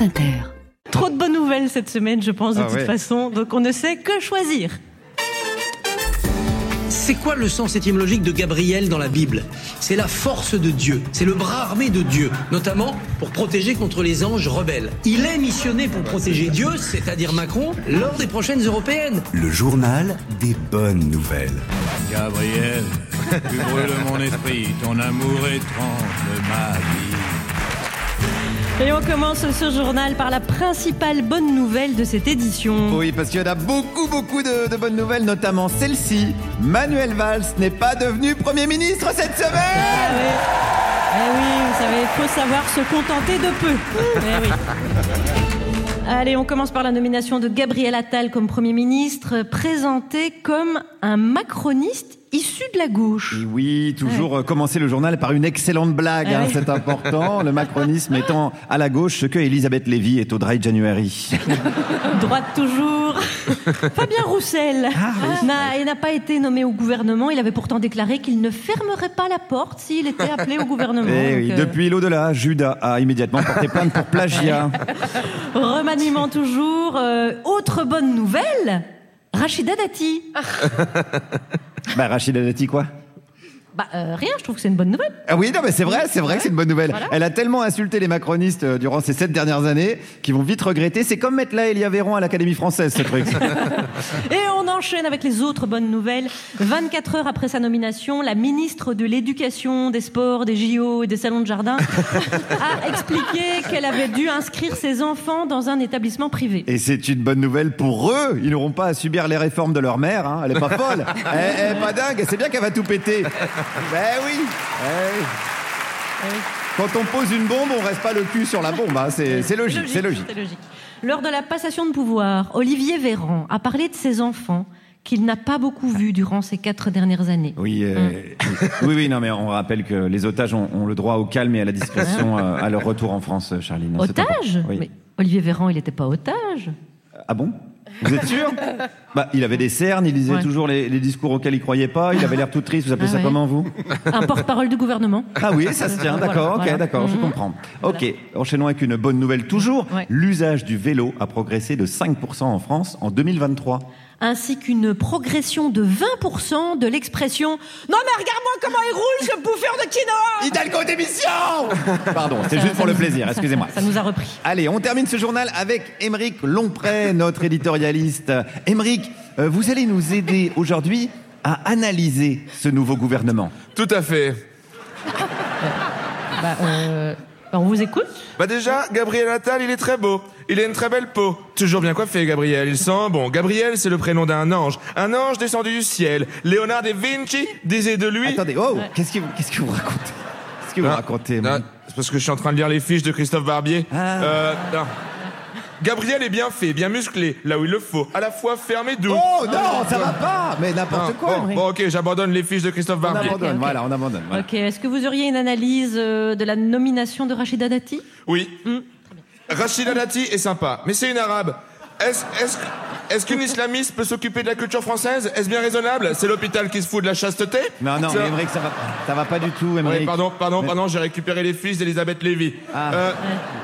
France Inter. Trop de bonnes nouvelles cette semaine, je pense, de Ah toute ouais. façon. Donc on ne sait que choisir. C'est quoi le sens étymologique de Gabriel dans la Bible? C'est la force de Dieu, c'est le bras armé de Dieu, notamment pour protéger contre les anges rebelles. Il est missionné pour protéger Dieu, c'est-à-dire Macron, lors des prochaines européennes. Le journal des bonnes nouvelles. Gabriel, tu brûles mon esprit, ton amour étrange ma vie. Et on commence ce journal par la principale bonne nouvelle de cette édition. Oui, parce qu'il y en a beaucoup, beaucoup de, de bonnes nouvelles, notamment celle-ci. Manuel Valls n'est pas devenu Premier ministre cette Ah semaine oui. Eh oui, vous savez, il faut savoir se contenter de peu. Eh oui. Allez, on commence par la nomination de Gabriel Attal comme Premier ministre, présenté comme un macroniste issu de la gauche. Et oui, toujours euh, commencer le journal par une excellente blague, Ah hein, c'est important. Le macronisme étant à la gauche ce que Elisabeth Lévy est au Dry January. Droite toujours. Fabien Roussel n'a, il n'a pas été nommé au gouvernement. Il avait pourtant déclaré qu'il ne fermerait pas la porte s'il était appelé au gouvernement. Et Donc, oui, euh, depuis l'au-delà, Judas a immédiatement porté plainte pour plagiat. Remaniement toujours. Euh, autre bonne nouvelle. Rachida Dati. Bah, Rachida Dati, quoi Bah euh, rien, je trouve que c'est une bonne nouvelle. Ah oui, non, mais c'est vrai, c'est vrai que c'est une bonne nouvelle. Voilà. Elle a tellement insulté les macronistes euh, durant ces sept dernières années qu'ils vont vite regretter. C'est comme mettre là Elia Véron à l'Académie française, ce truc. Et on enchaîne avec les autres bonnes nouvelles. 24 heures après sa nomination, la ministre de l'Éducation, des Sports, des JO et des salons de jardin a expliqué qu'elle avait dû inscrire ses enfants dans un établissement privé. Et c'est une bonne nouvelle pour eux. Ils n'auront pas à subir les réformes de leur mère. hein. Elle est pas folle. elle, elle est pas dingue. C'est bien qu'elle va tout péter. Ben oui. Eh oui. Quand on pose une bombe, on reste pas le cul sur la bombe. hein. C'est c'est logique, c'est logique. c'est logique. Lors de la passation de pouvoir, Olivier Véran a parlé de ses enfants qu'il n'a pas beaucoup vus durant ces quatre dernières années. Oui, euh, oui, oui, non, mais on rappelle que les otages ont, ont le droit au calme et à la discrétion euh, à leur retour en France, Charline. Otage. Oui. Mais Olivier Véran, il n'était pas otage? Ah bon? Vous êtes sûr Bah, il avait des cernes, il disait Ouais. toujours les, les discours auxquels il croyait pas. Il avait l'air tout triste. Vous appelez Ah ça ouais. comment vous Un porte-parole du gouvernement. Ah oui, ça se tient, Voilà, d'accord, ok, voilà. d'accord, je Mhm. comprends. Ok, enchaînons avec une bonne nouvelle toujours. Ouais. L'usage du vélo a progressé de 5% en France en 2023. Ainsi qu'une progression de 20% de l'expression Non mais regarde-moi comment il roule ce bouffeur de quinoa Hidalgo démission Pardon, c'est juste pour le plaisir, excusez-moi. Ça nous a repris. Allez, on termine ce journal avec Émeric Longpré, notre éditorialiste. Émeric, euh, vous allez nous aider aujourd'hui à analyser ce nouveau gouvernement. Tout à fait. Bah, euh, bah, on vous écoute Bah déjà, Gabriel Attal, il est très beau. Il a une très belle peau. Toujours bien coiffé, Gabriel. Il sent bon. Gabriel, c'est le prénom d'un ange. Un ange descendu du ciel. Léonard de Vinci disait de lui... Attendez, oh, qu'est-ce que vous, qu'est-ce que vous racontez? Qu'est-ce que vous Non, racontez non, C'est parce que je suis en train de lire les fiches de Christophe Barbier. Ah. Euh, non. Gabriel est bien fait, bien musclé, là où il le faut. À la fois ferme et doux. Oh non, ça va pas Mais n'importe quoi bon, bon, ok, j'abandonne les fiches de Christophe On Barbier. abandonne, ok. voilà, on abandonne. voilà. Ok, est-ce que vous auriez une analyse euh, de la nomination de Rachida Dati? Oui. Rachida Dati est sympa, mais c'est une arabe. Est-ce est-ce que- est-ce qu'une islamiste peut s'occuper de la culture française? Est-ce bien raisonnable? C'est l'hôpital qui se fout de la chasteté? Non, non, Ça- mais Émeric, ça va, ça va pas du tout, Oui, Émeric. pardon, pardon, pardon, j'ai récupéré les fiches d'Elisabeth Lévy. Ah. Euh,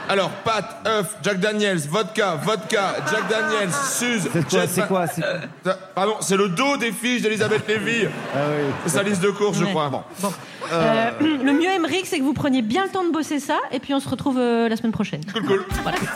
alors, pâte, œuf, Jack Daniels, vodka, vodka, Jack Daniels, Suze, C'est quoi, c'est quoi Ça- Pardon, c'est le dos des fiches d'Elisabeth Lévy. Ah oui. C'est sa liste de courses, je crois. Bon. Euh, le mieux, Emmerich, c'est que vous preniez bien le temps de bosser ça, et puis on se retrouve euh, la semaine prochaine. Cool, cool. Voilà.